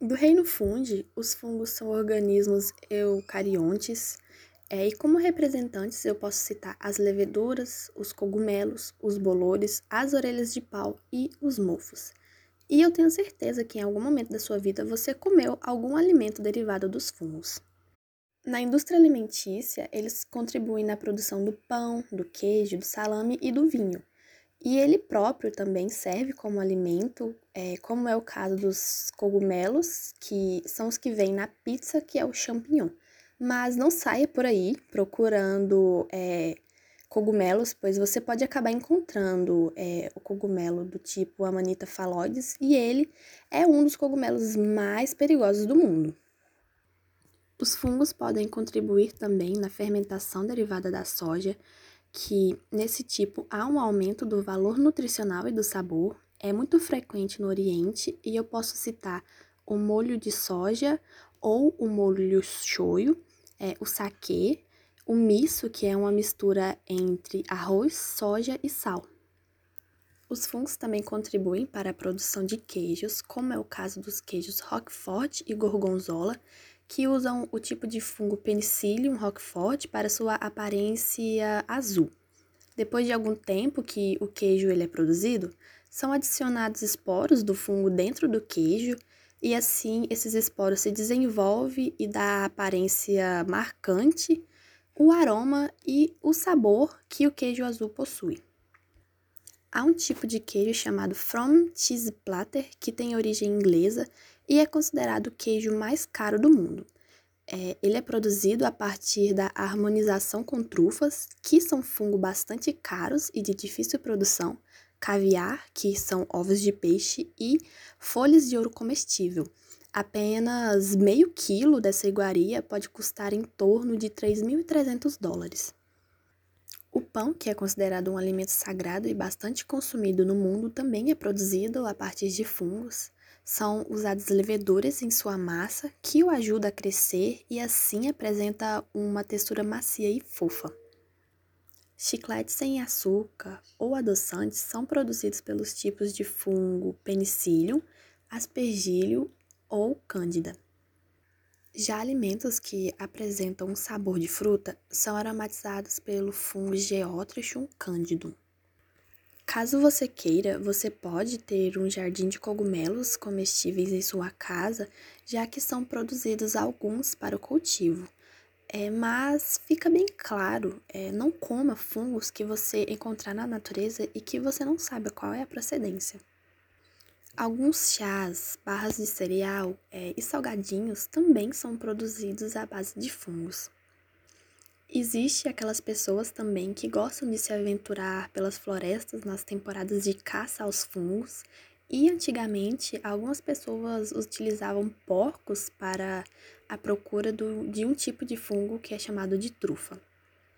Do reino fungi, os fungos são organismos eucariontes, é, e como representantes eu posso citar as leveduras, os cogumelos, os bolores, as orelhas de pau e os mofos. E eu tenho certeza que em algum momento da sua vida você comeu algum alimento derivado dos fungos. Na indústria alimentícia, eles contribuem na produção do pão, do queijo, do salame e do vinho. E ele próprio também serve como alimento, é, como é o caso dos cogumelos, que são os que vêm na pizza, que é o champignon. Mas não saia por aí procurando é, cogumelos, pois você pode acabar encontrando é, o cogumelo do tipo Amanita phalloides, e ele é um dos cogumelos mais perigosos do mundo. Os fungos podem contribuir também na fermentação derivada da soja, que nesse tipo há um aumento do valor nutricional e do sabor, é muito frequente no Oriente e eu posso citar o molho de soja ou o molho shoyu, é, o saquê, o miso, que é uma mistura entre arroz, soja e sal. Os fungos também contribuem para a produção de queijos, como é o caso dos queijos Roquefort e Gorgonzola, que usam o tipo de fungo Penicillium roquefort para sua aparência azul. Depois de algum tempo que o queijo ele é produzido, são adicionados esporos do fungo dentro do queijo e assim esses esporos se desenvolvem e dá a aparência marcante, o aroma e o sabor que o queijo azul possui. Há um tipo de queijo chamado From Cheese Platter que tem origem inglesa e é considerado o queijo mais caro do mundo. É, ele é produzido a partir da harmonização com trufas, que são fungos bastante caros e de difícil produção, caviar, que são ovos de peixe, e folhas de ouro comestível. Apenas meio quilo dessa iguaria pode custar em torno de 3.300 dólares. O pão, que é considerado um alimento sagrado e bastante consumido no mundo, também é produzido a partir de fungos. São usadas leveduras em sua massa que o ajuda a crescer e assim apresenta uma textura macia e fofa. Chicletes sem açúcar ou adoçantes são produzidos pelos tipos de fungo Penicillium, Aspergillus ou Cândida. Já alimentos que apresentam um sabor de fruta são aromatizados pelo fungo Geotrichum candidum. Caso você queira, você pode ter um jardim de cogumelos comestíveis em sua casa, já que são produzidos alguns para o cultivo. É, mas fica bem claro, é, não coma fungos que você encontrar na natureza e que você não sabe qual é a procedência. Alguns chás, barras de cereal é, e salgadinhos também são produzidos à base de fungos. Existe aquelas pessoas também que gostam de se aventurar pelas florestas nas temporadas de caça aos fungos, e antigamente algumas pessoas utilizavam porcos para a procura do, de um tipo de fungo que é chamado de trufa.